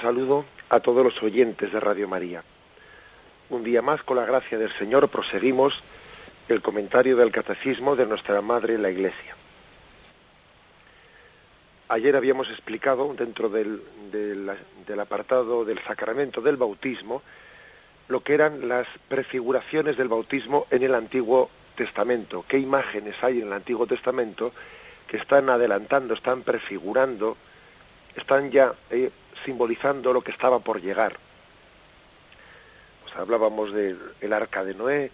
Saludo a todos los oyentes de Radio María. Un día más, con la gracia del Señor, proseguimos el comentario del Catecismo de nuestra Madre la Iglesia. Ayer habíamos explicado, dentro del, del apartado del sacramento del bautismo, lo que eran las prefiguraciones del bautismo en el Antiguo Testamento. ¿Qué imágenes hay en el Antiguo Testamento que están adelantando, están prefigurando, están ya eh, simbolizando lo que estaba por llegar. Pues hablábamos del arca de Noé,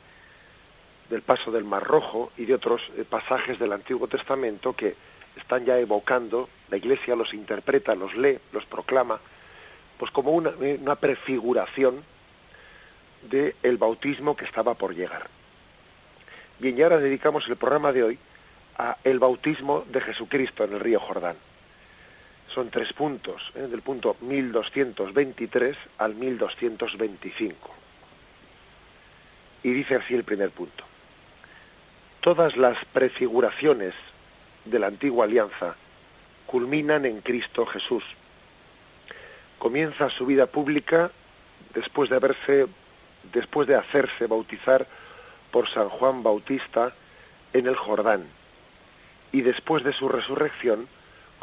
del paso del Mar Rojo y de otros eh, pasajes del Antiguo Testamento que están ya evocando, la Iglesia los interpreta, los lee, los proclama, pues como una, eh, una prefiguración del bautismo que estaba por llegar. Bien, y ahora dedicamos el programa de hoy a el bautismo de Jesucristo en el río Jordán son tres puntos, ¿eh? del punto 1223 al 1225. Y dice así el primer punto. Todas las prefiguraciones de la antigua alianza culminan en Cristo Jesús. Comienza su vida pública después de haberse después de hacerse bautizar por San Juan Bautista en el Jordán y después de su resurrección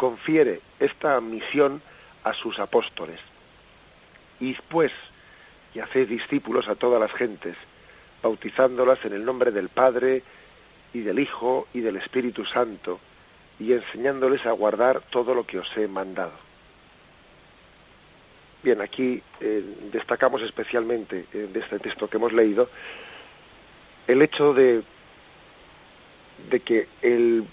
confiere esta misión a sus apóstoles. Y pues, y hace discípulos a todas las gentes, bautizándolas en el nombre del Padre y del Hijo y del Espíritu Santo, y enseñándoles a guardar todo lo que os he mandado. Bien, aquí eh, destacamos especialmente eh, de este texto que hemos leído el hecho de, de que el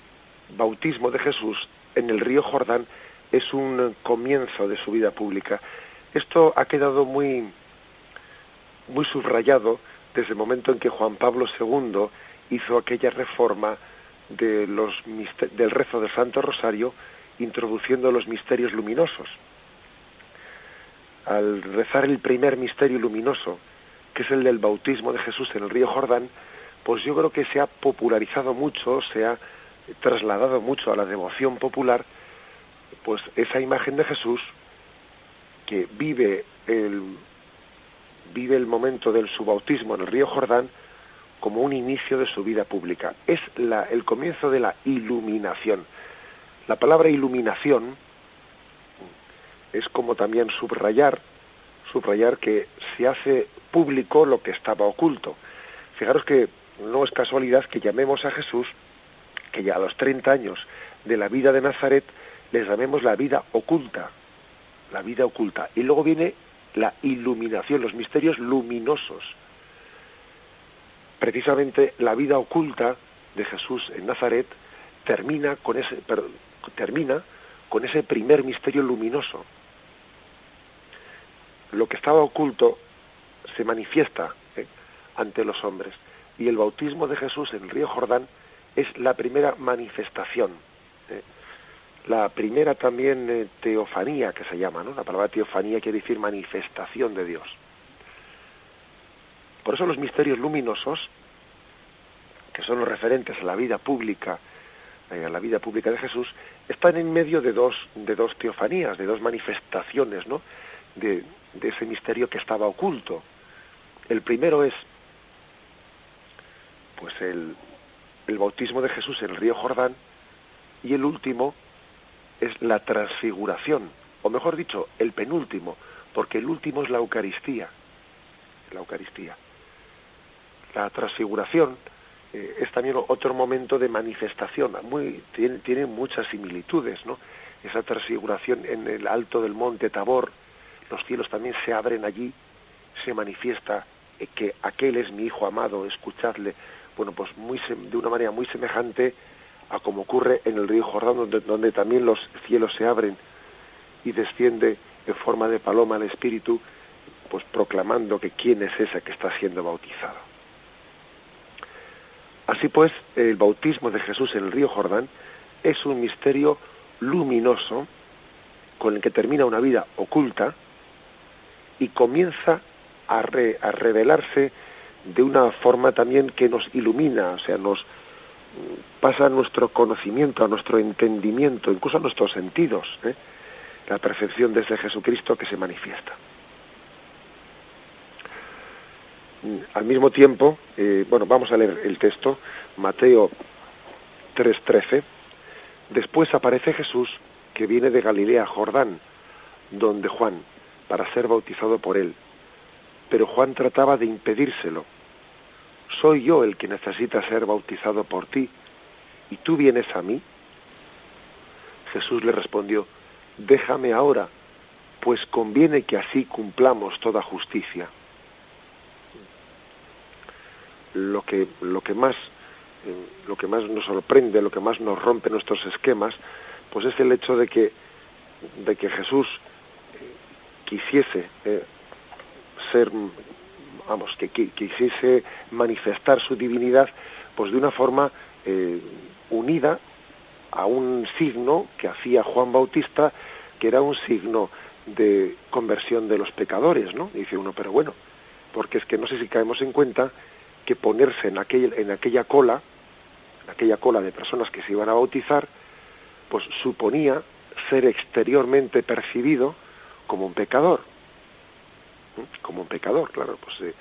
bautismo de Jesús en el río Jordán es un comienzo de su vida pública. Esto ha quedado muy, muy subrayado desde el momento en que Juan Pablo II hizo aquella reforma de los, del rezo del Santo Rosario, introduciendo los misterios luminosos. Al rezar el primer misterio luminoso, que es el del bautismo de Jesús en el río Jordán, pues yo creo que se ha popularizado mucho, se ha trasladado mucho a la devoción popular, pues esa imagen de Jesús que vive el, vive el momento del su bautismo en el río Jordán como un inicio de su vida pública. Es la, el comienzo de la iluminación. La palabra iluminación es como también subrayar, subrayar que se hace público lo que estaba oculto. Fijaros que no es casualidad que llamemos a Jesús que ya a los 30 años de la vida de Nazaret les llamemos la vida oculta, la vida oculta. Y luego viene la iluminación, los misterios luminosos. Precisamente la vida oculta de Jesús en Nazaret termina con ese, primer misterio luminoso. Lo que estaba oculto se manifiesta ¿eh? ante los hombres. Y el bautismo de Jesús en el río Jordán es la primera manifestación. ¿eh? La primera también eh, teofanía que se llama, ¿no? La palabra teofanía quiere decir manifestación de Dios. Por eso los misterios luminosos, que son los referentes a la vida pública, eh, a la vida pública de Jesús, están en medio de dos, de dos teofanías, de dos manifestaciones, ¿no? De, de ese misterio que estaba oculto. El primero es, pues el, el bautismo de Jesús en el río Jordán y el último es la transfiguración, o mejor dicho, el penúltimo, porque el último es la Eucaristía. La Eucaristía. La transfiguración eh, es también otro momento de manifestación, tiene, tiene, muchas similitudes, ¿no? Esa transfiguración en el alto del monte Tabor, los cielos también se abren allí, se manifiesta eh, que aquel es mi hijo amado, escuchadle, bueno, pues muy, de una manera muy semejante a como ocurre en el río Jordán, donde, también los cielos se abren y desciende en forma de paloma el Espíritu, pues proclamando que quién es ese que está siendo bautizado. Así pues, el bautismo de Jesús en el río Jordán es un misterio luminoso con el que termina una vida oculta y comienza a, a revelarse de una forma también que nos ilumina, o sea, nos pasa a nuestro conocimiento, a nuestro entendimiento, incluso a nuestros sentidos, ¿eh? la percepción de ese Jesucristo que se manifiesta. Al mismo tiempo, eh, bueno, vamos a leer el texto, Mateo 3:13, después aparece Jesús que viene de Galilea, Jordán, donde Juan, para ser bautizado por él. Pero Juan trataba de impedírselo. Soy yo el que necesita ser bautizado por ti, y tú vienes a mí. Jesús le respondió, déjame ahora, pues conviene que así cumplamos toda justicia. Lo que, lo que más eh, lo que más nos sorprende, lo que más nos rompe nuestros esquemas, pues es el hecho de que, de que Jesús eh, quisiese eh, ser, vamos, que, quisiese manifestar su divinidad, pues de una forma unida a un signo que hacía Juan Bautista, que era un signo de conversión de los pecadores, ¿no? dice uno, pero bueno, porque es que no sé si caemos en cuenta que ponerse en, en aquella cola, en aquella cola de personas que se iban a bautizar, pues suponía ser exteriormente percibido como un pecador, como un pecador, claro, pues eh,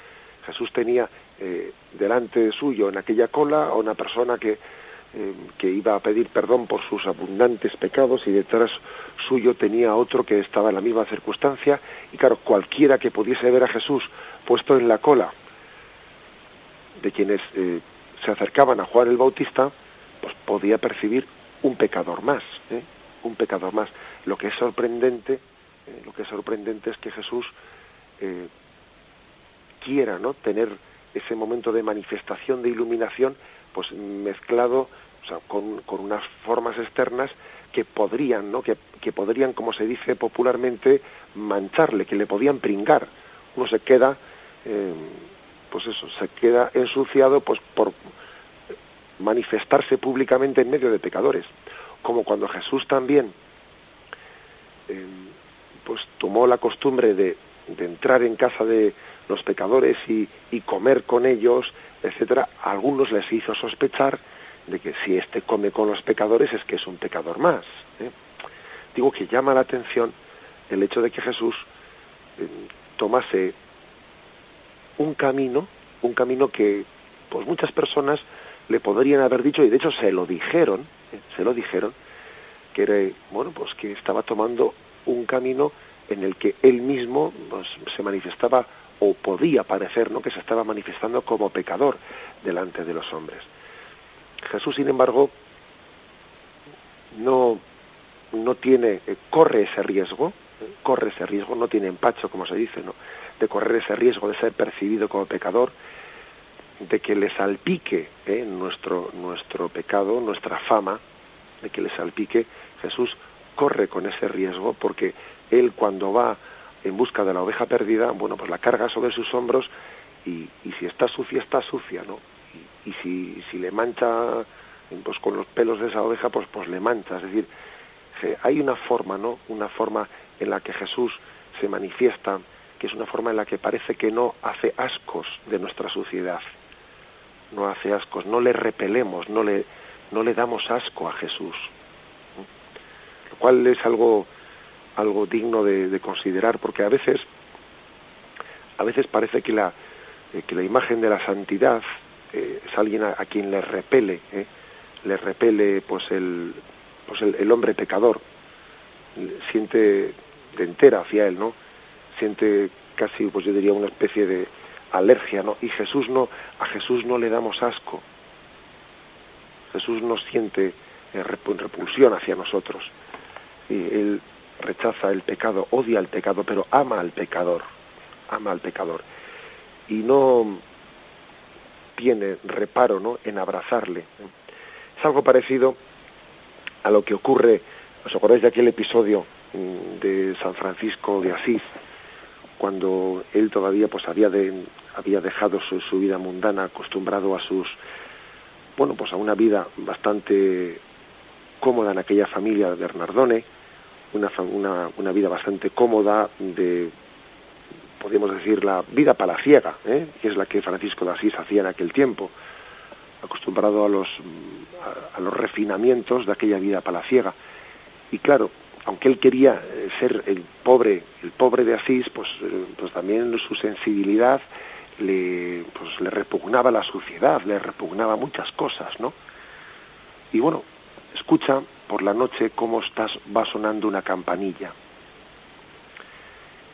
Jesús tenía eh, delante suyo en aquella cola a una persona que eh, que iba a pedir perdón por sus abundantes pecados y detrás suyo tenía otro que estaba en la misma circunstancia. Y claro, cualquiera que pudiese ver a Jesús puesto en la cola de quienes se acercaban a Juan el Bautista, pues podía percibir un pecador más, un pecador más. Lo que es sorprendente, lo que es sorprendente es que Jesús quiera, ¿no? Tener ese momento de manifestación, de iluminación, pues mezclado con, unas formas externas que podrían, ¿no? Que, podrían, como se dice popularmente, mancharle, que le podían pringar. Uno se queda, eh, pues eso, se queda ensuciado pues por manifestarse públicamente en medio de pecadores. Como cuando Jesús también eh, pues tomó la costumbre de, entrar en casa de los pecadores y, y comer con ellos, etcétera, a algunos les hizo sospechar de que si éste come con los pecadores es que es un pecador más. ¿eh? Digo que llama la atención el hecho de que Jesús eh, tomase un camino, un camino que pues muchas personas le podrían haber dicho, y de hecho se lo dijeron, ¿eh? se lo dijeron, que era, bueno, pues que estaba tomando un camino en el que él mismo pues, se manifestaba o podía parecer, ¿no?, que se estaba manifestando como pecador delante de los hombres. Jesús, sin embargo, no, no tiene, eh, corre ese riesgo, corre ese riesgo, no tiene empacho, como se dice, ¿no? de correr ese riesgo de ser percibido como pecador, de que le salpique ¿eh? nuestro, nuestro pecado, nuestra fama, de que le salpique, Jesús corre con ese riesgo porque él cuando va en busca de la oveja perdida, bueno, pues la carga sobre sus hombros y, si está sucia, está sucia, ¿no? y si, si le mancha pues con los pelos de esa oveja, pues, pues le mancha. Es decir, hay una forma, ¿no? Una forma en la que Jesús se manifiesta, que es una forma en la que parece que no hace ascos de nuestra suciedad. No hace ascos, no le repelemos, no le, no le damos asco a Jesús. Lo cual es algo, algo digno de, considerar, porque a veces, a veces parece que la, que la imagen de la santidad eh, es alguien a, quien le repele, ¿eh? le repele pues el, pues el, hombre pecador, siente de entera hacia él, ¿no? Siente casi, pues yo diría, una especie de alergia, ¿no? Y Jesús no, a Jesús no le damos asco. Jesús no siente eh, repulsión hacia nosotros. Y él rechaza el pecado, odia el pecado, pero ama al pecador, ama al pecador. Y no tiene reparo ¿no? en abrazarle. Es algo parecido a lo que ocurre, ¿os acordáis de aquel episodio mm, de San Francisco de Asís, cuando él todavía pues había, de, había dejado su, su vida mundana, acostumbrado a sus, bueno, pues a una vida bastante cómoda en aquella familia de Bernardone, una, una, una vida bastante cómoda de, podríamos decir, la vida palaciega, ¿eh? que es la que Francisco de Asís hacía en aquel tiempo, acostumbrado a los, a, los refinamientos de aquella vida palaciega. Y claro, aunque él quería eh, ser el pobre, el pobre de Asís, pues, eh, pues también su sensibilidad le, pues, le repugnaba la suciedad, le repugnaba muchas cosas, ¿no? Y bueno, escucha por la noche cómo estás, va sonando una campanilla,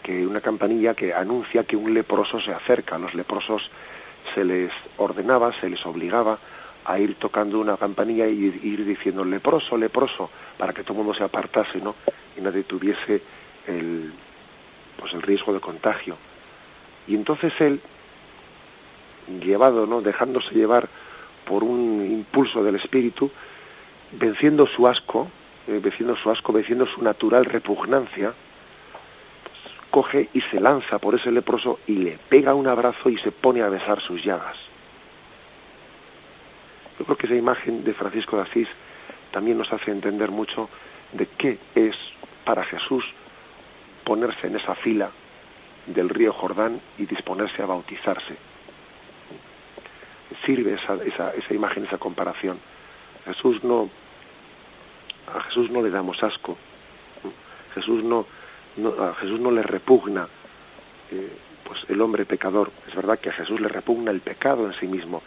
que una campanilla que anuncia que un leproso se acerca. A los leprosos se les ordenaba, se les obligaba a ir tocando una campanilla y ir diciendo leproso, leproso, para que todo el mundo se apartase, ¿no? Y nadie tuviese el, pues el riesgo de contagio. Y entonces él, llevado, ¿no? Dejándose llevar por un impulso del espíritu, venciendo su asco, eh, venciendo su asco, venciendo su natural repugnancia, pues, coge y se lanza por ese leproso y le pega un abrazo y se pone a besar sus llagas. Yo creo que esa imagen de Francisco de Asís también nos hace entender mucho de qué es para Jesús ponerse en esa fila del río Jordán y disponerse a bautizarse. Sirve esa, esa, esa imagen, esa comparación. Jesús no, a Jesús no le damos asco, Jesús no, a Jesús no le repugna eh, pues el hombre pecador. Es verdad que a Jesús le repugna el pecado en sí mismo,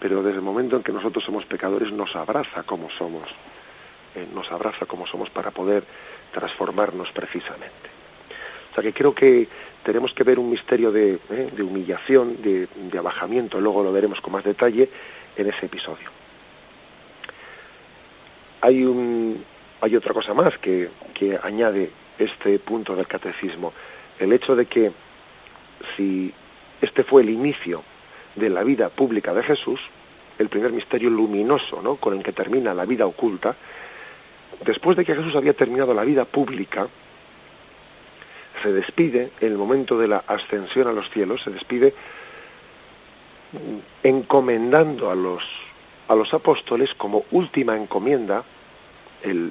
pero desde el momento en que nosotros somos pecadores nos abraza como somos, eh, nos abraza como somos para poder transformarnos precisamente. O sea que creo que tenemos que ver un misterio de, eh, de humillación, de, de abajamiento, luego lo veremos con más detalle en ese episodio. Hay, un, hay otra cosa más que, que añade este punto del catecismo, el hecho de que si este fue el inicio de la vida pública de Jesús, el primer misterio luminoso ¿no? con el que termina la vida oculta, después de que Jesús había terminado la vida pública, se despide en el momento de la ascensión a los cielos, se despide encomendando a los, a los apóstoles como última encomienda el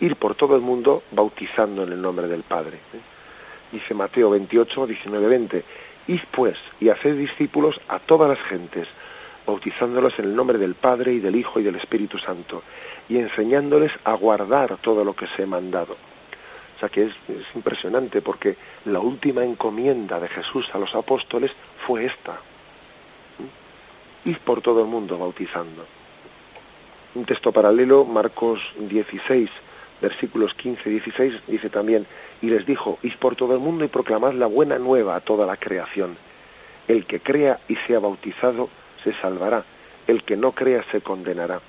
ir por todo el mundo bautizando en el nombre del Padre. Dice Mateo 28, 19, 20, Id pues y haced discípulos a todas las gentes, bautizándolos en el nombre del Padre y del Hijo y del Espíritu Santo, y enseñándoles a guardar todo lo que se he mandado. O sea que es, es impresionante porque la última encomienda de Jesús a los apóstoles fue esta. Id por todo el mundo bautizando. Un texto paralelo, Marcos 16, versículos 15 y 16, dice también, y les dijo, id por todo el mundo y proclamad la buena nueva a toda la creación. El que crea y sea bautizado se salvará, el que no crea se condenará.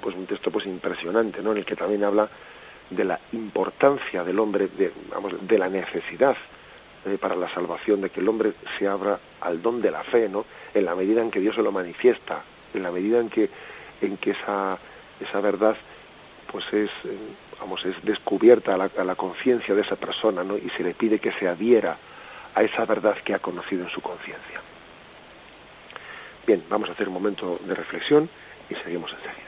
Pues un texto pues impresionante, ¿no? En el que también habla de la importancia del hombre, de, vamos, de la necesidad eh, para la salvación, de que el hombre se abra al don de la fe, ¿no? En la medida en que Dios se lo manifiesta, en la medida en que, en que esa, esa verdad pues es, eh, vamos, es descubierta a la, la conciencia de esa persona, ¿no? Y se le pide que se adhiera a esa verdad que ha conocido en su conciencia. Bien, vamos a hacer un momento de reflexión y seguimos enseguida.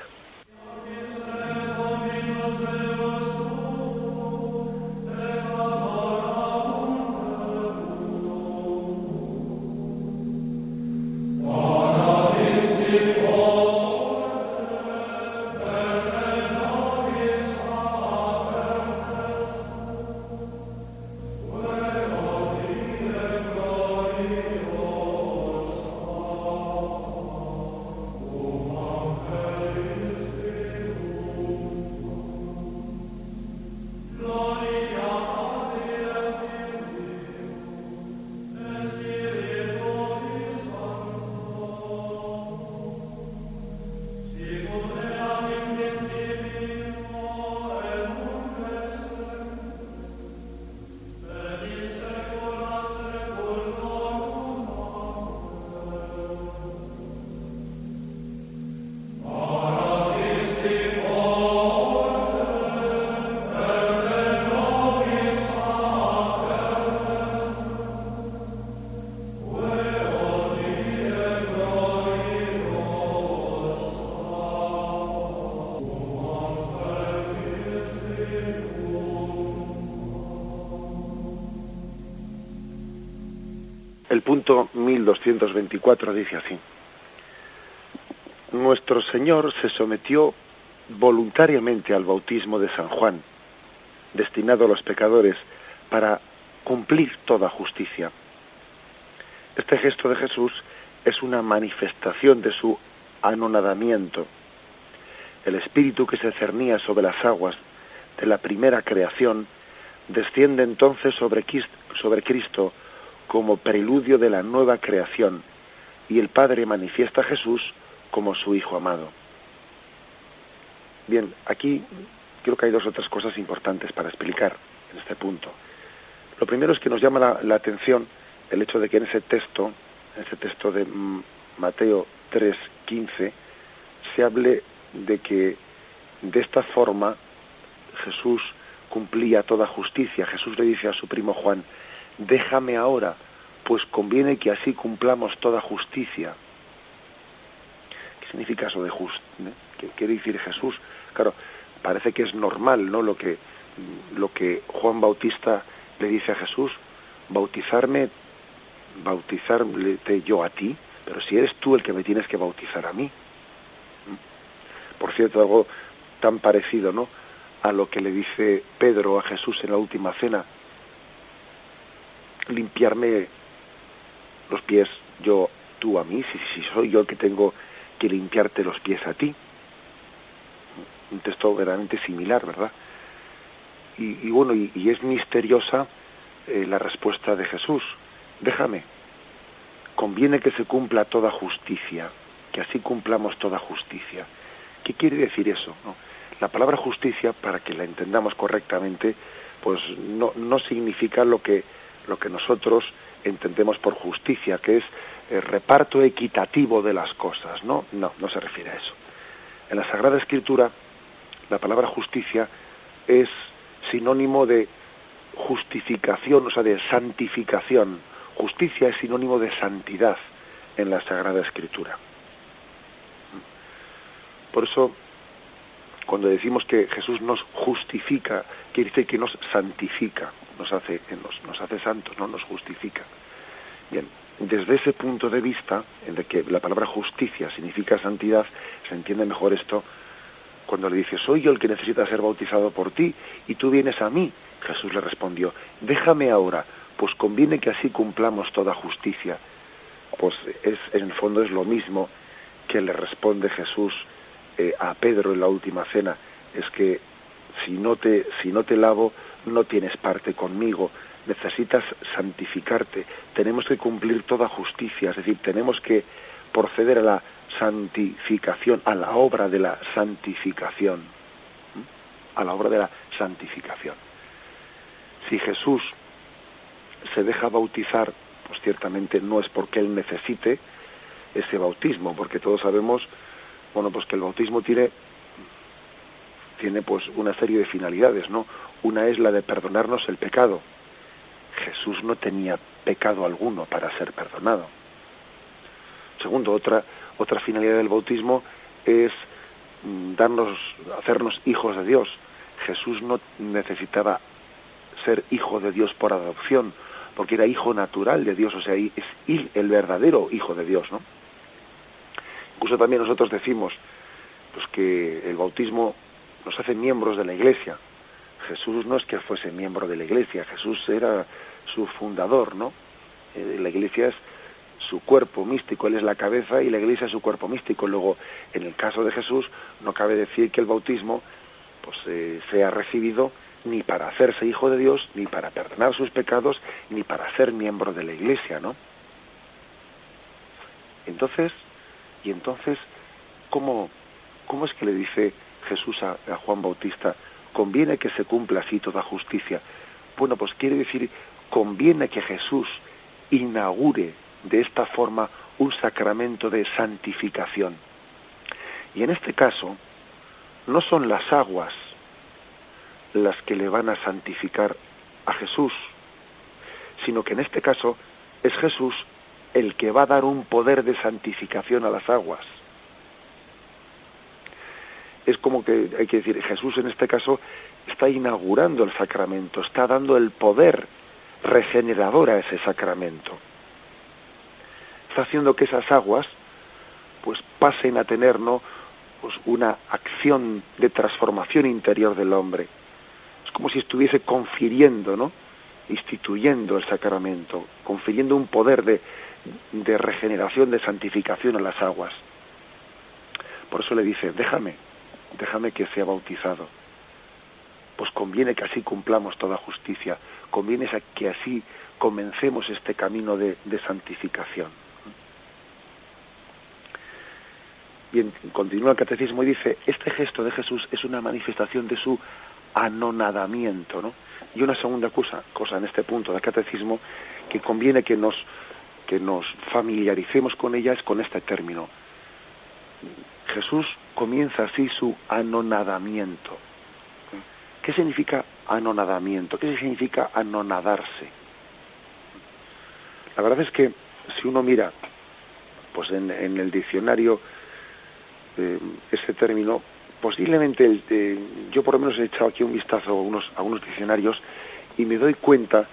El punto 1224 dice así. Nuestro Señor se sometió voluntariamente al bautismo de San Juan, destinado a los pecadores, para cumplir toda justicia. Este gesto de Jesús es una manifestación de su anonadamiento. El espíritu que se cernía sobre las aguas de la primera creación desciende entonces sobre Cristo, como preludio de la nueva creación y el Padre manifiesta a Jesús como su Hijo amado. Bien, aquí creo que hay dos otras cosas importantes para explicar en este punto. Lo primero es que nos llama la, la atención el hecho de que en ese texto, en ese texto de Mateo 3:15, se hable de que de esta forma Jesús cumplía toda justicia. Jesús le dice a su primo Juan, déjame ahora, pues conviene que así cumplamos toda justicia. ¿Qué significa eso de justicia? ¿Qué quiere decir Jesús? Claro, parece que es normal, ¿no? Lo que, lo que Juan Bautista le dice a Jesús, bautizarme, bautizarte yo a ti, pero si eres tú el que me tienes que bautizar a mí. Por cierto, algo tan parecido, ¿no? A lo que le dice Pedro a Jesús en la última cena. Limpiarme los pies yo, tú a mí, si, si soy yo el que tengo que limpiarte los pies a ti. Un texto verdaderamente similar, ¿verdad? Y, bueno, y, es misteriosa eh, la respuesta de Jesús. Déjame, conviene que se cumpla toda justicia, que así cumplamos toda justicia. ¿Qué quiere decir eso? La palabra justicia, para que la entendamos correctamente, pues no, no significa lo que, lo que nosotros entendemos por justicia, que es el reparto equitativo de las cosas. No, no, no se refiere a eso. En la Sagrada Escritura, la palabra justicia es sinónimo de justificación, o sea, de santificación. Justicia es sinónimo de santidad en la Sagrada Escritura. Por eso, cuando decimos que Jesús nos justifica, quiere decir que nos santifica, nos hace, nos, hace santos, no nos justifica. Bien, desde ese punto de vista, en el que la palabra justicia significa santidad, se entiende mejor esto cuando le dice, soy yo el que necesita ser bautizado por ti y tú vienes a mí. Jesús le respondió, déjame ahora, pues conviene que así cumplamos toda justicia. Pues es, en el fondo es lo mismo que le responde Jesús eh, a Pedro en la última cena, es que si no te, si no te lavo, no tienes parte conmigo, necesitas santificarte, tenemos que cumplir toda justicia, es decir, tenemos que proceder a la santificación, a la obra de la santificación, a la obra de la santificación. Si Jesús se deja bautizar, pues ciertamente no es porque él necesite ese bautismo, porque todos sabemos, bueno, pues que el bautismo tiene tiene pues una serie de finalidades, ¿no? Una es la de perdonarnos el pecado. Jesús no tenía pecado alguno para ser perdonado. Segundo, otra otra finalidad del bautismo es mm, darnos hacernos hijos de Dios. Jesús no necesitaba ser hijo de Dios por adopción, porque era hijo natural de Dios, o sea, es el verdadero hijo de Dios, ¿no? Incluso también nosotros decimos pues que el bautismo nos hace miembros de la iglesia. Jesús no es que fuese miembro de la iglesia, Jesús era su fundador, ¿no? Eh, la iglesia es su cuerpo místico, él es la cabeza y la iglesia es su cuerpo místico. Luego, en el caso de Jesús, no cabe decir que el bautismo pues eh, sea recibido ni para hacerse hijo de Dios, ni para perdonar sus pecados, ni para ser miembro de la iglesia, ¿no? Entonces, y entonces, ¿cómo, cómo es que le dice Jesús a, a Juan Bautista, conviene que se cumpla así toda justicia? Bueno, pues quiere decir, conviene que Jesús inaugure de esta forma un sacramento de santificación. Y en este caso, no son las aguas las que le van a santificar a Jesús, sino que en este caso es Jesús el que va a dar un poder de santificación a las aguas. Es como que hay que decir, Jesús en este caso está inaugurando el sacramento, está dando el poder regenerador a ese sacramento. haciendo que esas aguas pues pasen a tener pues, una acción de transformación interior del hombre. Es como si estuviese confiriendo, ¿no? instituyendo el sacramento, confiriendo un poder de, de regeneración, de santificación a las aguas. Por eso le dice, déjame, déjame que sea bautizado. Pues conviene que así cumplamos toda justicia, conviene que así comencemos este camino de, de santificación. Bien, continúa el catecismo y dice, este gesto de Jesús es una manifestación de su anonadamiento, ¿no? Y una segunda cosa, cosa en este punto del catecismo que conviene que nos, que nos familiaricemos con ella es con este término. Jesús comienza así su anonadamiento. ¿Qué significa anonadamiento? ¿Qué significa anonadarse? La verdad es que si uno mira pues en, el diccionario eh, ese término, posiblemente el, yo por lo menos he echado aquí un vistazo a unos, a unos diccionarios y me doy cuenta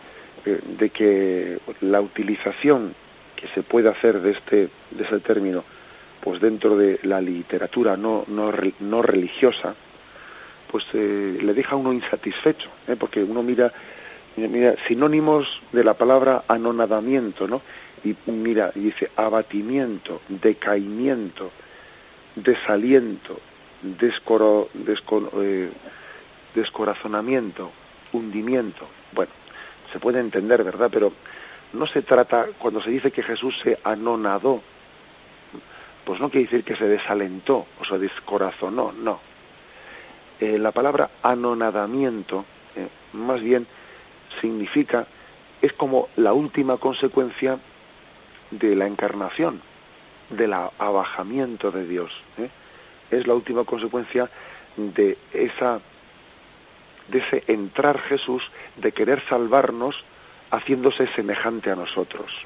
eh, de que la utilización que se puede hacer de este, de ese término pues dentro de la literatura no, no, no religiosa, pues eh, le deja a uno insatisfecho, ¿eh? porque uno mira, mira, sinónimos de la palabra anonadamiento, ¿no? Y mira, dice abatimiento, decaimiento, desaliento, descoro, eh, descorazonamiento, hundimiento. Bueno, se puede entender, ¿verdad? Pero no se trata, cuando se dice que Jesús se anonadó, pues no quiere decir que se desalentó o se descorazonó, no. Eh, la palabra anonadamiento, eh, más bien, significa, es como la última consecuencia de la encarnación, del abajamiento de Dios. ¿eh? es la última consecuencia de esa de ese entrar Jesús, de querer salvarnos haciéndose semejante a nosotros.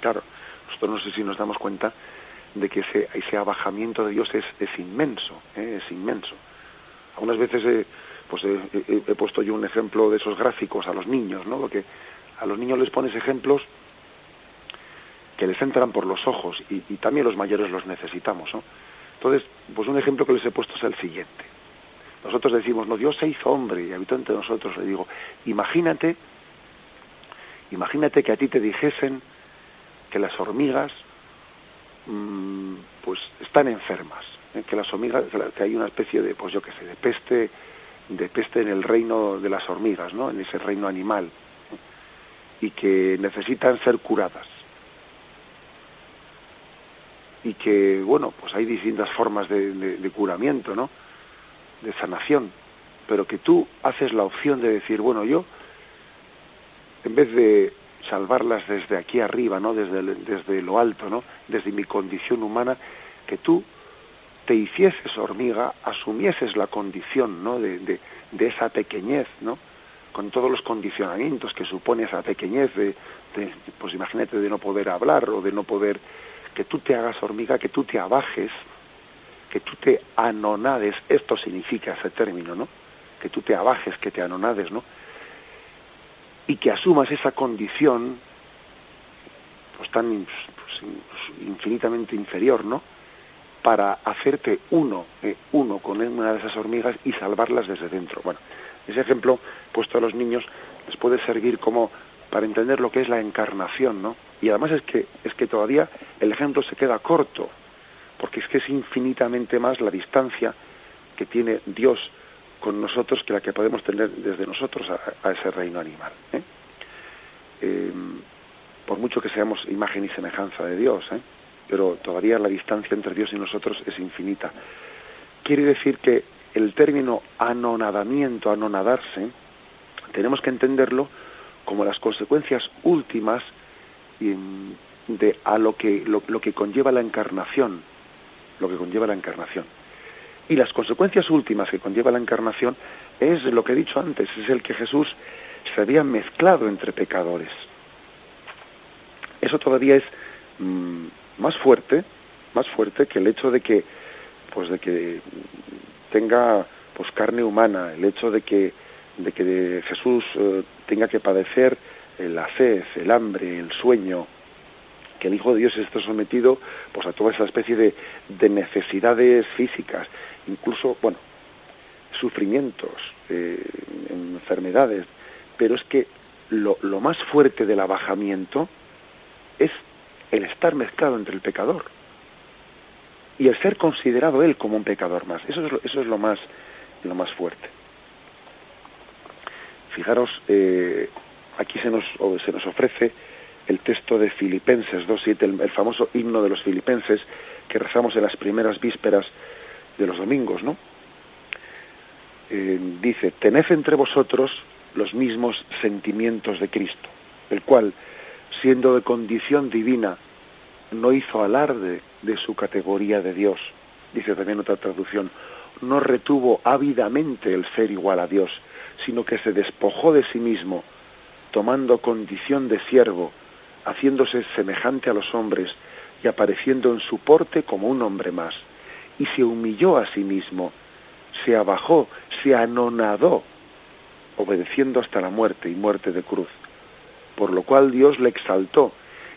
Claro, nosotros no sé si nos damos cuenta de que ese, ese abajamiento de Dios es, es inmenso, ¿eh? es inmenso. Algunas veces pues he, puesto yo un ejemplo de esos gráficos a los niños, ¿no? Porque a los niños les pones ejemplos que les entran por los ojos y, también los mayores los necesitamos. ¿no? Entonces, pues un ejemplo que les he puesto es el siguiente. Nosotros decimos, no, Dios se hizo hombre y habitó entre nosotros. Le digo, imagínate, imagínate que a ti te dijesen que las hormigas mm, pues están enfermas, ¿eh? que las hormigas, que hay una especie de, pues yo qué sé, de peste, de peste en el reino de las hormigas, ¿no? En ese reino animal, ¿eh? y que necesitan ser curadas y que, bueno, pues hay distintas formas de, curamiento, ¿no? De sanación, pero que tú haces la opción de decir, bueno, yo, en vez de salvarlas desde aquí arriba, ¿no? Desde, desde lo alto, ¿no? Desde mi condición humana, que tú te hicieses hormiga, asumieses la condición, ¿no? De, de, de esa pequeñez, ¿no? Con todos los condicionamientos que supone esa pequeñez de, de, pues imagínate, de no poder hablar o de no poder que tú te hagas hormiga, que tú te abajes, que tú te anonades, esto significa ese término, ¿no? Que tú te abajes, que te anonades, ¿no? Y que asumas esa condición, pues tan pues, infinitamente inferior, ¿no? Para hacerte uno, eh, uno con una de esas hormigas y salvarlas desde dentro. Bueno, ese ejemplo puesto a los niños les puede servir como para entender lo que es la encarnación, ¿no? Y además es que, es que todavía el ejemplo se queda corto, porque es que es infinitamente más la distancia que tiene Dios con nosotros que la que podemos tener desde nosotros a, ese reino animal. ¿eh? Em, por mucho que seamos imagen y semejanza de Dios, ¿eh? pero todavía la distancia entre Dios y nosotros es infinita. Quiere decir que el término anonadamiento, anonadarse, tenemos que entenderlo como las consecuencias últimas de a lo que lo, que conlleva la encarnación, lo que conlleva la encarnación. Y las consecuencias últimas que conlleva la encarnación es lo que he dicho antes, es el que Jesús se había mezclado entre pecadores. Eso todavía es mm, más fuerte, más fuerte que el hecho de que, pues de que tenga pues carne humana, el hecho de que, de que Jesús eh, tenga que padecer la sed, el hambre, el sueño, que el Hijo de Dios está sometido pues a toda esa especie de, de necesidades físicas, incluso, bueno, sufrimientos, eh, enfermedades, pero es que lo, lo más fuerte del abajamiento es el estar mezclado entre el pecador y el ser considerado él como un pecador más. Eso es, eso es lo más lo más fuerte. Fijaros, eh, aquí se nos, se nos ofrece el texto de Filipenses 2.7, el, el famoso himno de los filipenses que rezamos en las primeras vísperas de los domingos, ¿no? Eh, dice, tened entre vosotros los mismos sentimientos de Cristo, el cual, siendo de condición divina, no hizo alarde de su categoría de Dios. Dice también otra traducción, no retuvo ávidamente el ser igual a Dios, sino que se despojó de sí mismo, tomando condición de siervo, haciéndose semejante a los hombres y apareciendo en su porte como un hombre más, y se humilló a sí mismo, se abajó, se anonadó, obedeciendo hasta la muerte y muerte de cruz, por lo cual Dios le exaltó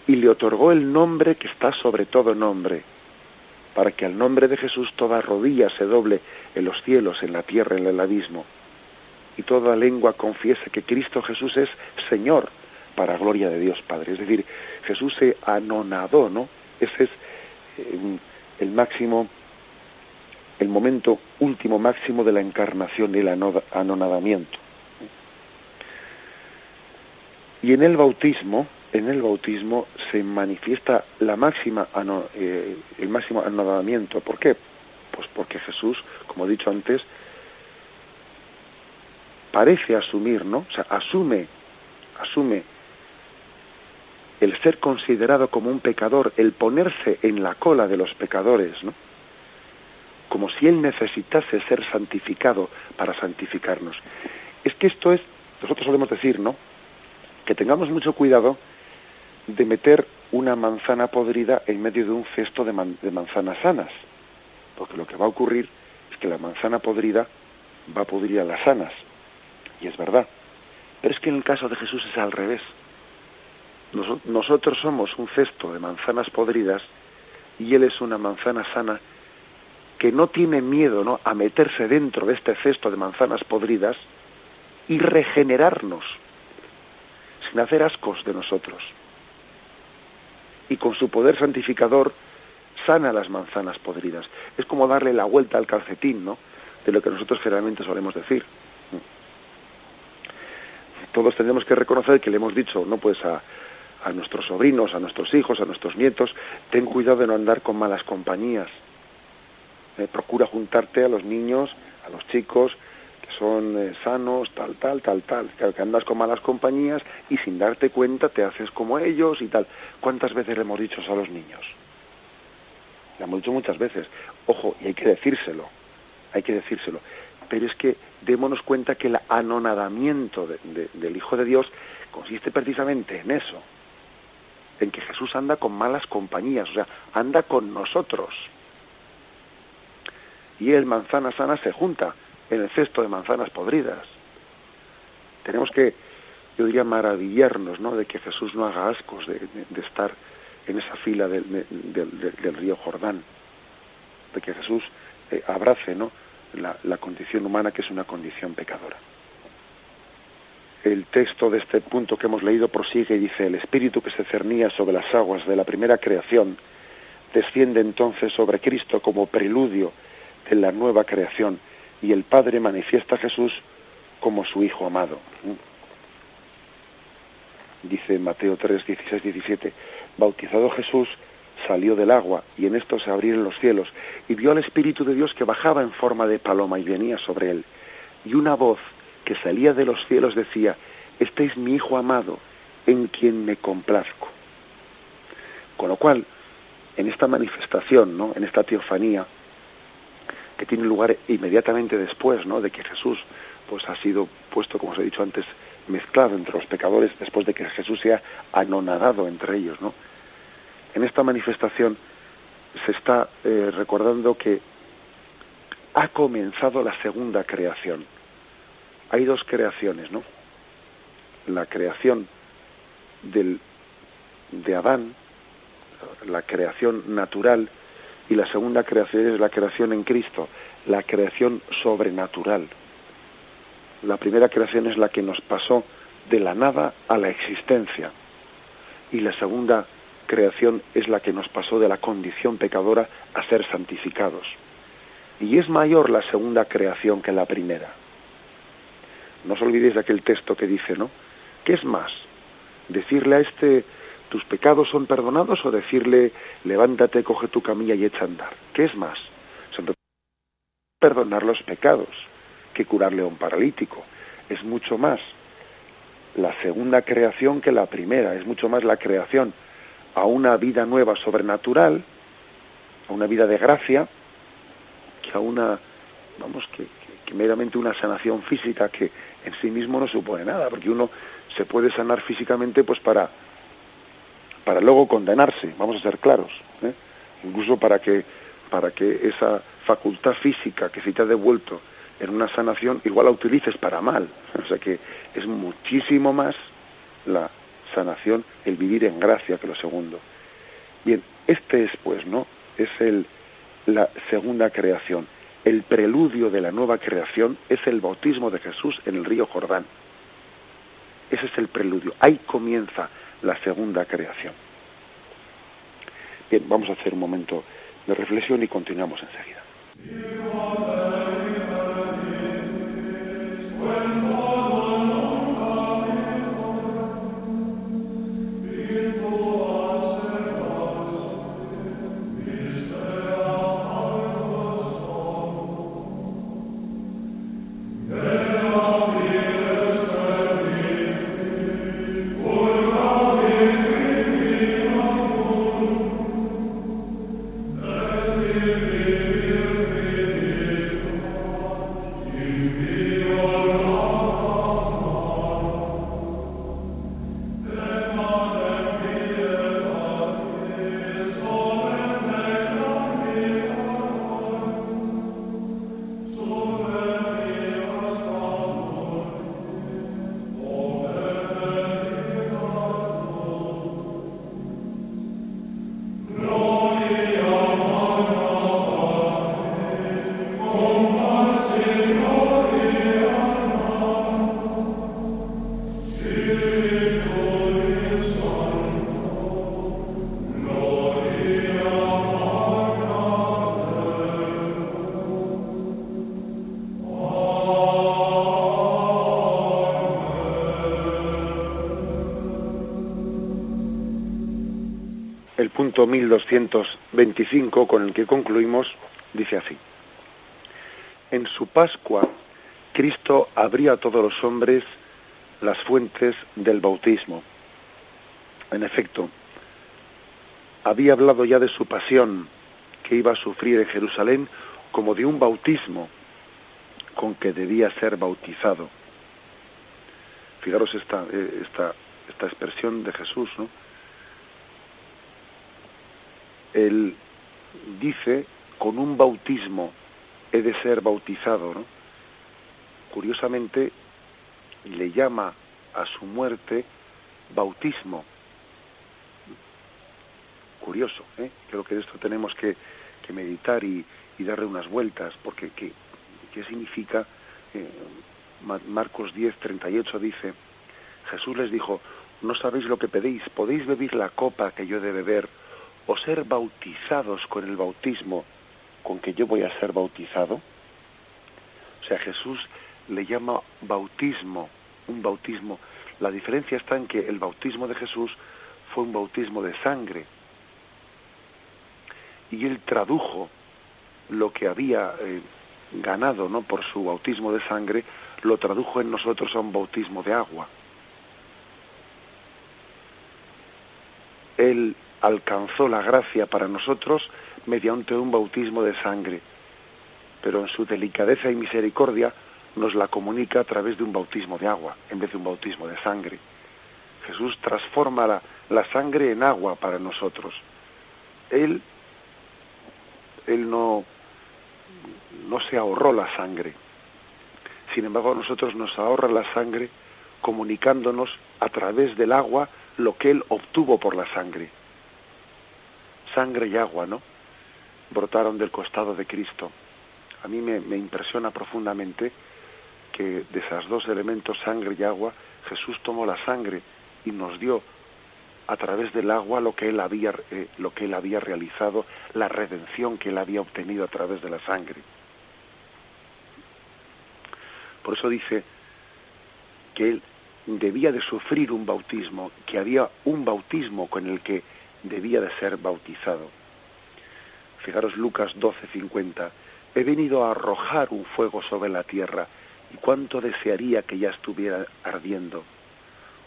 y le otorgó el nombre que está sobre todo nombre, para que al nombre de Jesús toda rodilla se doble en los cielos, en la tierra, en el abismo, y toda lengua confiese que Cristo Jesús es Señor, para gloria de Dios Padre. Es decir, Jesús se anonadó, ¿no? Ese es eh, el máximo, el momento último máximo de la encarnación y el anonadamiento. Y en el bautismo, en el bautismo se manifiesta la máxima, eh, el máximo anonadamiento. ¿Por qué? Pues porque Jesús, como he dicho antes, parece asumir, ¿no? O sea, asume, asume el ser considerado como un pecador, el ponerse en la cola de los pecadores, ¿no? Como si él necesitase ser santificado para santificarnos. Es que esto es, nosotros solemos decir, ¿no? Que tengamos mucho cuidado de meter una manzana podrida en medio de un cesto de, manzanas sanas, porque lo que va a ocurrir es que la manzana podrida va a pudrir a las sanas, y es verdad. Pero es que en el caso de Jesús es al revés. nosotros somos un cesto de manzanas podridas y Él es una manzana sana que no tiene miedo ¿no? a meterse dentro de este cesto de manzanas podridas y regenerarnos sin hacer ascos de nosotros y con su poder santificador sana las manzanas podridas. Es como darle la vuelta al calcetín, ¿no? De lo que nosotros generalmente solemos decir. Todos tenemos que reconocer que le hemos dicho, no pues a, a nuestros sobrinos, a nuestros hijos, a nuestros nietos, ten cuidado de no andar con malas compañías. Eh, procura juntarte a los niños, a los chicos, son eh, sanos, tal, tal, tal, tal. Que andas con malas compañías y sin darte cuenta te haces como ellos y tal. ¿Cuántas veces le hemos dicho eso a los niños? Le hemos dicho muchas veces. Ojo, y hay que decírselo, hay que decírselo. Pero es que démonos cuenta que el anonadamiento del Hijo de Dios consiste precisamente en eso, en que Jesús anda con malas compañías, o sea, anda con nosotros. Y el manzana sana se junta en el cesto de manzanas podridas. Tenemos que, yo diría, maravillarnos ¿no? de que Jesús no haga ascos de, estar en esa fila del, río Jordán, de que Jesús eh, abrace ¿no? La, la condición humana que es una condición pecadora. El texto de este punto que hemos leído prosigue y dice, el espíritu que se cernía sobre las aguas de la primera creación desciende entonces sobre Cristo como preludio de la nueva creación y el Padre manifiesta a Jesús como su Hijo amado. Dice Mateo 3, 16, 17, bautizado Jesús salió del agua y en esto se abrieron los cielos y vio al Espíritu de Dios que bajaba en forma de paloma y venía sobre él. Y una voz que salía de los cielos decía, este es mi Hijo amado, en quien me complazco. Con lo cual, en esta manifestación, ¿no? en esta teofanía, que tiene lugar inmediatamente después ¿no? de que Jesús pues ha sido puesto, como os he dicho antes, mezclado entre los pecadores después de que Jesús sea anonadado entre ellos. ¿no? En esta manifestación se está eh, recordando que ha comenzado la segunda creación. Hay dos creaciones, ¿no? La creación del, de Adán la creación natural y la segunda creación es la creación en Cristo, la creación sobrenatural. La primera creación es la que nos pasó de la nada a la existencia y la segunda creación es la que nos pasó de la condición pecadora a ser santificados. Y es mayor la segunda creación que la primera. No os olvidéis de aquel texto que dice, ¿no? ¿Qué es más? Decirle a este, tus pecados son perdonados o decirle, levántate, coge tu camilla y echa a andar. ¿Qué es más? perdonar los pecados que curarle a un paralítico. Es mucho más la segunda creación que la primera, es mucho más la creación a una vida nueva sobrenatural, a una vida de gracia, que a una, vamos, que, que meramente una sanación física que en sí mismo no supone nada, porque uno se puede sanar físicamente pues para, para luego condenarse, vamos a ser claros, ¿eh? incluso para que, para que esa facultad física que se te ha devuelto en una sanación igual la utilices para mal, o sea que es muchísimo más la sanación, el vivir en gracia que lo segundo. Bien, este es pues, ¿no? Es el, la segunda creación. El preludio de la nueva creación es el bautismo de Jesús en el río Jordán. Ese es el preludio. Ahí comienza la segunda creación. Bien, vamos a hacer un momento de reflexión y continuamos enseguida. Punto 1225 con el que concluimos dice así. En su Pascua, Cristo abría a todos los hombres las fuentes del bautismo. En efecto, había hablado ya de su pasión que iba a sufrir en Jerusalén como de un bautismo con que debía ser bautizado. Fijaros esta, eh, esta, esta expresión de Jesús, ¿no? Él dice, con un bautismo he de ser bautizado. ¿no? Curiosamente, le llama a su muerte bautismo. Curioso, ¿eh? creo que de esto tenemos que, meditar y, darle unas vueltas, porque ¿qué, qué significa? Eh, Marcos 10, 38 dice, Jesús les dijo, no sabéis lo que pedís, podéis beber la copa que yo he de beber o ser bautizados con el bautismo con que yo voy a ser bautizado. O sea, Jesús le llama bautismo, un bautismo. La diferencia está en que el bautismo de Jesús fue un bautismo de sangre. Y él tradujo lo que había eh, ganado ¿no? por su bautismo de sangre, lo tradujo en nosotros a un bautismo de agua. Él alcanzó la gracia para nosotros mediante un bautismo de sangre, pero en su delicadeza y misericordia nos la comunica a través de un bautismo de agua en vez de un bautismo de sangre. Jesús transforma la, sangre en agua para nosotros. Él, él no, no se ahorró la sangre. Sin embargo, a nosotros nos ahorra la sangre comunicándonos a través del agua lo que Él obtuvo por la sangre sangre y agua, ¿no? Brotaron del costado de Cristo. A mí me, impresiona profundamente que de esos dos elementos, sangre y agua, Jesús tomó la sangre y nos dio a través del agua lo que él había eh, lo que él había realizado, la redención que él había obtenido a través de la sangre. Por eso dice que él debía de sufrir un bautismo, que había un bautismo con el que debía de ser bautizado. Fijaros Lucas 12:50, he venido a arrojar un fuego sobre la tierra y cuánto desearía que ya estuviera ardiendo.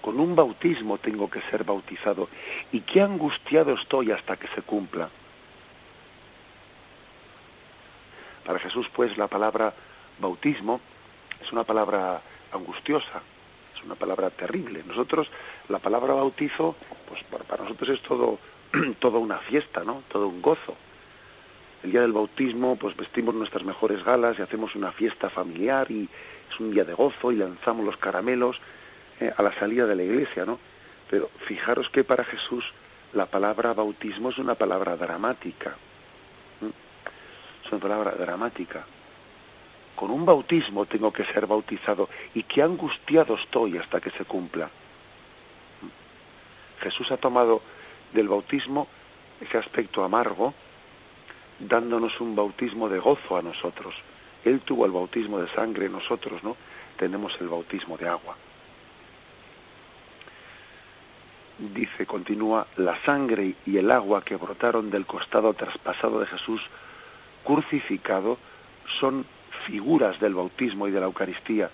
Con un bautismo tengo que ser bautizado y qué angustiado estoy hasta que se cumpla. Para Jesús, pues, la palabra bautismo es una palabra angustiosa, es una palabra terrible. Nosotros, la palabra bautizo, pues para nosotros es todo, toda una fiesta, ¿no? Todo un gozo. El día del bautismo, pues vestimos nuestras mejores galas y hacemos una fiesta familiar y es un día de gozo y lanzamos los caramelos eh, a la salida de la iglesia, ¿no? Pero fijaros que para Jesús la palabra bautismo es una palabra dramática. Es una palabra dramática. Con un bautismo tengo que ser bautizado y qué angustiado estoy hasta que se cumpla. Jesús ha tomado del bautismo ese aspecto amargo, dándonos un bautismo de gozo a nosotros. Él tuvo el bautismo de sangre, nosotros no tenemos el bautismo de agua. Dice, continúa, la sangre y el agua que brotaron del costado traspasado de Jesús crucificado son figuras del bautismo y de la Eucaristía,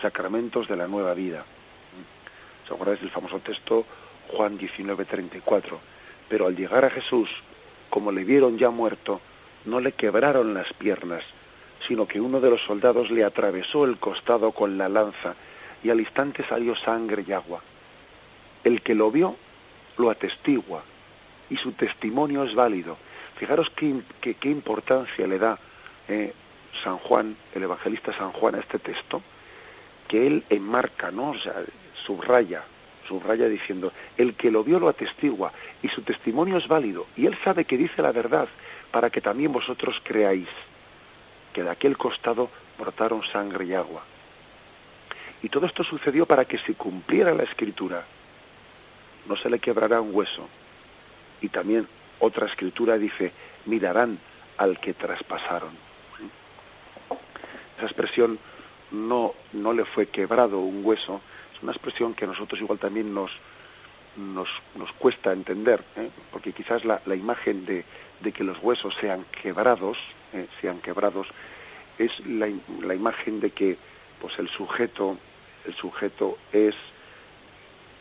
sacramentos de la nueva vida. ¿Se acordáis del famoso texto Juan 19:34? Pero al llegar a Jesús, como le vieron ya muerto, no le quebraron las piernas, sino que uno de los soldados le atravesó el costado con la lanza y al instante salió sangre y agua. El que lo vio lo atestigua y su testimonio es válido. Fijaros qué, qué, importancia le da eh, San Juan, el evangelista San Juan, a este texto, que él enmarca, ¿no? O subraya, subraya diciendo, el que lo vio lo atestigua y su testimonio es válido y él sabe que dice la verdad para que también vosotros creáis que de aquel costado brotaron sangre y agua. Y todo esto sucedió para que se cumpliera la escritura. No se le quebrará un hueso. Y también otra escritura dice, mirarán al que traspasaron. Esa expresión no, no le fue quebrado un hueso, es una expresión que a nosotros igual también nos, nos, nos cuesta entender, ¿eh? porque quizás la, la imagen de, de, que los huesos sean quebrados, ¿eh? sean quebrados, es la, la, imagen de que pues el sujeto, el sujeto es,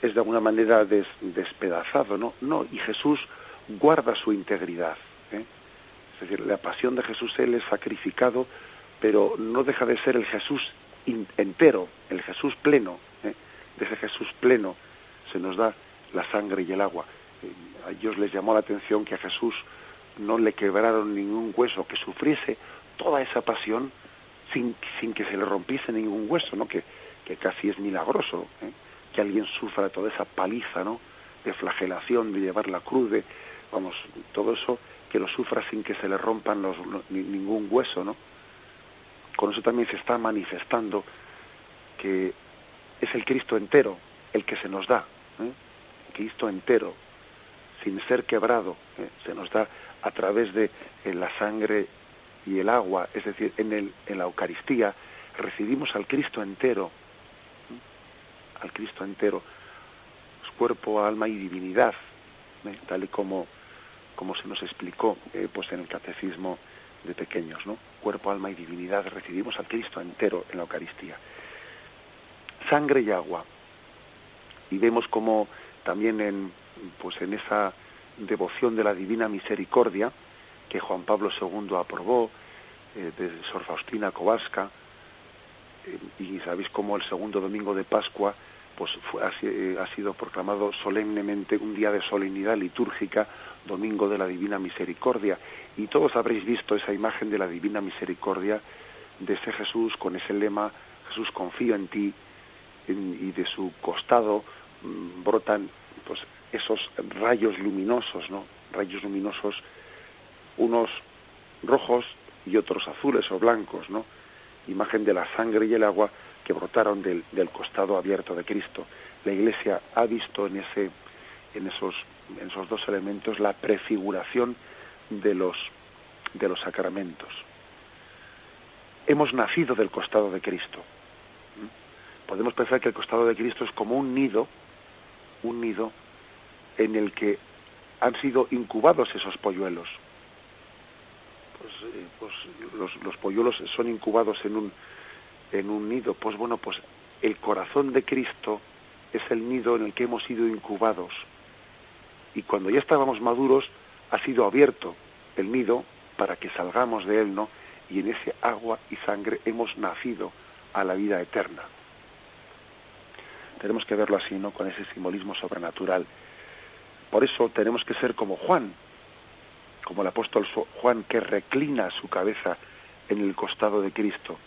es de alguna manera des, despedazado, ¿no? No, y Jesús guarda su integridad. ¿eh? Es decir, la pasión de Jesús, Él es sacrificado pero no deja de ser el Jesús entero, el Jesús pleno. ¿eh? De ese Jesús pleno se nos da la sangre y el agua. Eh, a ellos les llamó la atención que a Jesús no le quebraron ningún hueso, que sufriese toda esa pasión sin, sin que se le rompiese ningún hueso, ¿no? que, que casi es milagroso, ¿eh? que alguien sufra toda esa paliza ¿no? de flagelación, de llevar la cruz, de, vamos, todo eso, que lo sufra sin que se le rompan los, ningún hueso, ¿no? Con eso también se está manifestando que es el Cristo entero el que se nos da, ¿eh? Cristo entero, sin ser quebrado, ¿eh? se nos da a través de la sangre y el agua, es decir, en, el, en la Eucaristía recibimos al Cristo entero, ¿eh? al Cristo entero, cuerpo, alma y divinidad, tal y como, como se nos explicó pues en el catecismo de pequeños, ¿no? Cuerpo, alma y divinidad, recibimos al Cristo entero en la Eucaristía. Sangre y agua. Y vemos como también en, pues en esa devoción de la divina misericordia que Juan Pablo II aprobó, eh, de Sor Faustina Kowalska, eh, y sabéis cómo el segundo domingo de Pascua pues fue, ha, eh, ha sido proclamado solemnemente un día de solemnidad litúrgica, Domingo de la Divina Misericordia, y todos habréis visto esa imagen de la divina misericordia de ese Jesús con ese lema, Jesús confío en ti, y de su costado mm, brotan pues, esos rayos luminosos, ¿no? rayos luminosos, unos rojos y otros azules o blancos, ¿no? Imagen de la sangre y el agua que brotaron del, del costado abierto de Cristo. La Iglesia ha visto en, ese, en, esos, esos dos elementos la prefiguración de los, de los sacramentos. Hemos nacido del costado de Cristo. Podemos pensar que el costado de Cristo es como un nido, un nido en el que han sido incubados esos polluelos. Pues, eh, pues los, los, polluelos son incubados en un, en un nido. Pues bueno, pues el corazón de Cristo es el nido en el que hemos sido incubados. Y cuando ya estábamos maduros, ha sido abierto el nido para que salgamos de él, ¿no? Y en ese agua y sangre hemos nacido a la vida eterna. Tenemos que verlo así, ¿no? Con ese simbolismo sobrenatural. Por eso tenemos que ser como Juan, como el apóstol Juan que reclina su cabeza en el costado de Cristo.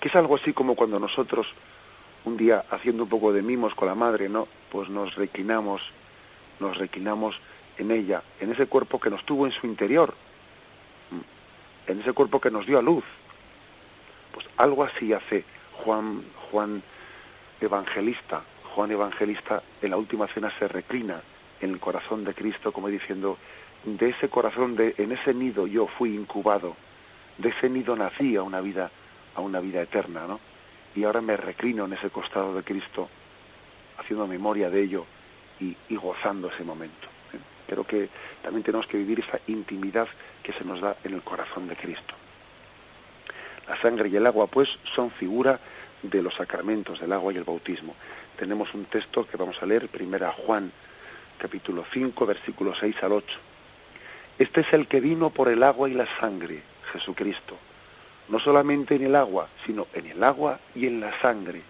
Que es algo así como cuando nosotros, un día haciendo un poco de mimos con la madre, ¿no? Pues nos reclinamos, nos reclinamos en ella, en ese cuerpo que nos tuvo en su interior, en ese cuerpo que nos dio a luz. Pues algo así hace Juan, Juan Evangelista. Juan Evangelista en la última cena se reclina en el corazón de Cristo como diciendo, de ese corazón, de, en ese nido yo fui incubado, de ese nido nací a una vida, a una vida eterna, ¿no? Y ahora me reclino en ese costado de Cristo, haciendo memoria de ello y, gozando ese momento. Creo que también tenemos que vivir esa intimidad que se nos da en el corazón de Cristo. La sangre y el agua, pues, son figura de los sacramentos del agua y el bautismo. Tenemos un texto que vamos a leer, primera Juan, capítulo 5, versículos 6 al 8. Este es el que vino por el agua y la sangre, Jesucristo. No solamente en el agua, sino en el agua y en la sangre.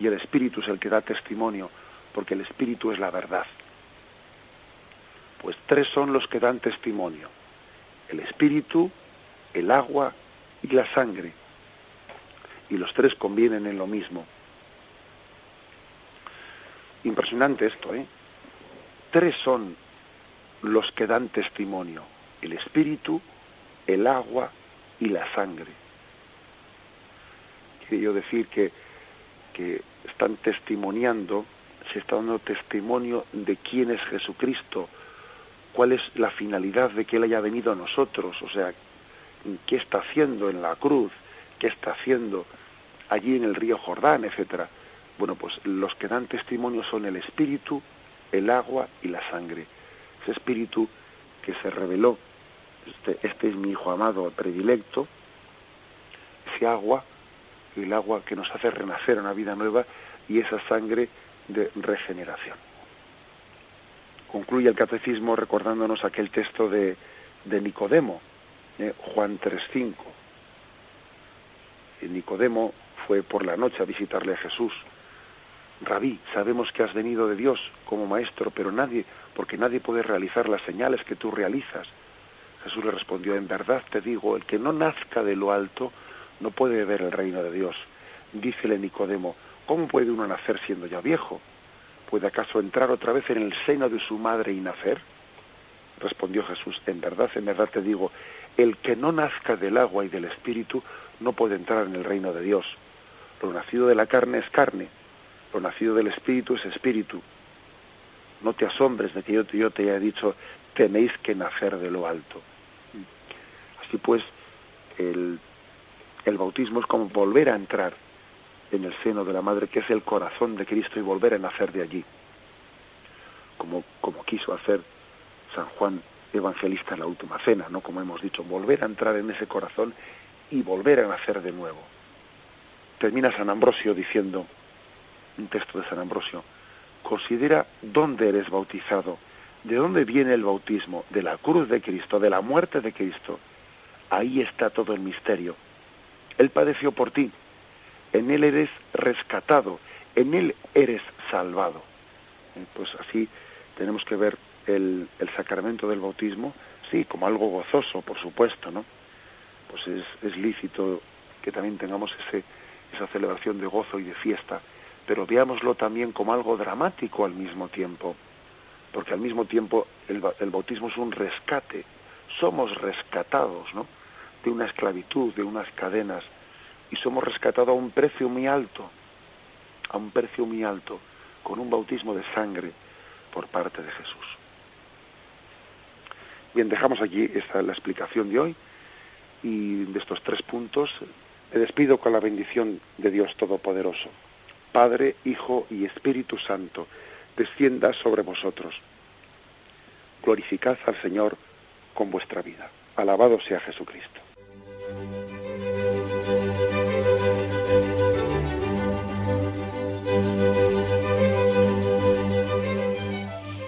Y el Espíritu es el que da testimonio, porque el Espíritu es la verdad. Pues tres son los que dan testimonio. El espíritu, el agua y la sangre. Y los tres convienen en lo mismo. Impresionante esto, ¿eh? Tres son los que dan testimonio. El espíritu, el agua y la sangre. Quiere yo decir que, que están testimoniando, se está dando testimonio de quién es Jesucristo, cuál es la finalidad de que Él haya venido a nosotros, o sea, qué está haciendo en la cruz, qué está haciendo allí en el río Jordán, etcétera. Bueno, pues los que dan testimonio son el Espíritu, el agua y la sangre. Ese Espíritu que se reveló, este, este es mi Hijo amado predilecto, ese agua, el agua que nos hace renacer a una vida nueva y esa sangre de regeneración concluye el catecismo recordándonos aquel texto de, de Nicodemo, eh, Juan 3.5. Nicodemo fue por la noche a visitarle a Jesús. Rabí, sabemos que has venido de Dios como maestro, pero nadie, porque nadie puede realizar las señales que tú realizas. Jesús le respondió, en verdad te digo, el que no nazca de lo alto no puede ver el reino de Dios. Dícele Nicodemo, ¿cómo puede uno nacer siendo ya viejo? ¿Puede acaso entrar otra vez en el seno de su madre y nacer? Respondió Jesús, en verdad, en verdad te digo, el que no nazca del agua y del espíritu no puede entrar en el reino de Dios. Lo nacido de la carne es carne, lo nacido del espíritu es espíritu. No te asombres de que yo, te haya dicho, tenéis que nacer de lo alto. Así pues, el bautismo es como volver a entrar en el seno de la madre, que es el corazón de Cristo, y volver a nacer de allí, como, como quiso hacer San Juan Evangelista en la última cena, ¿no? Como hemos dicho, volver a entrar en ese corazón y volver a nacer de nuevo. Termina San Ambrosio diciendo, un texto de San Ambrosio, considera dónde eres bautizado, de dónde viene el bautismo, de la cruz de Cristo, de la muerte de Cristo. Ahí está todo el misterio. Él padeció por ti, en Él eres rescatado, en Él eres salvado. Pues así tenemos que ver el, sacramento del bautismo, sí, como algo gozoso, por supuesto, ¿no? Pues es, lícito que también tengamos esa celebración de gozo y de fiesta, pero veámoslo también como algo dramático al mismo tiempo, porque al mismo tiempo el, el bautismo es un rescate, somos rescatados, ¿no? De una esclavitud, de unas cadenas, y somos rescatados a un precio muy alto, a un precio muy alto, con un bautismo de sangre por parte de Jesús. Bien, dejamos aquí esta la explicación de hoy y de estos tres puntos me despido con la bendición de Dios Todopoderoso. Padre, Hijo y Espíritu Santo, descienda sobre vosotros. Glorificad al Señor con vuestra vida. Alabado sea Jesucristo.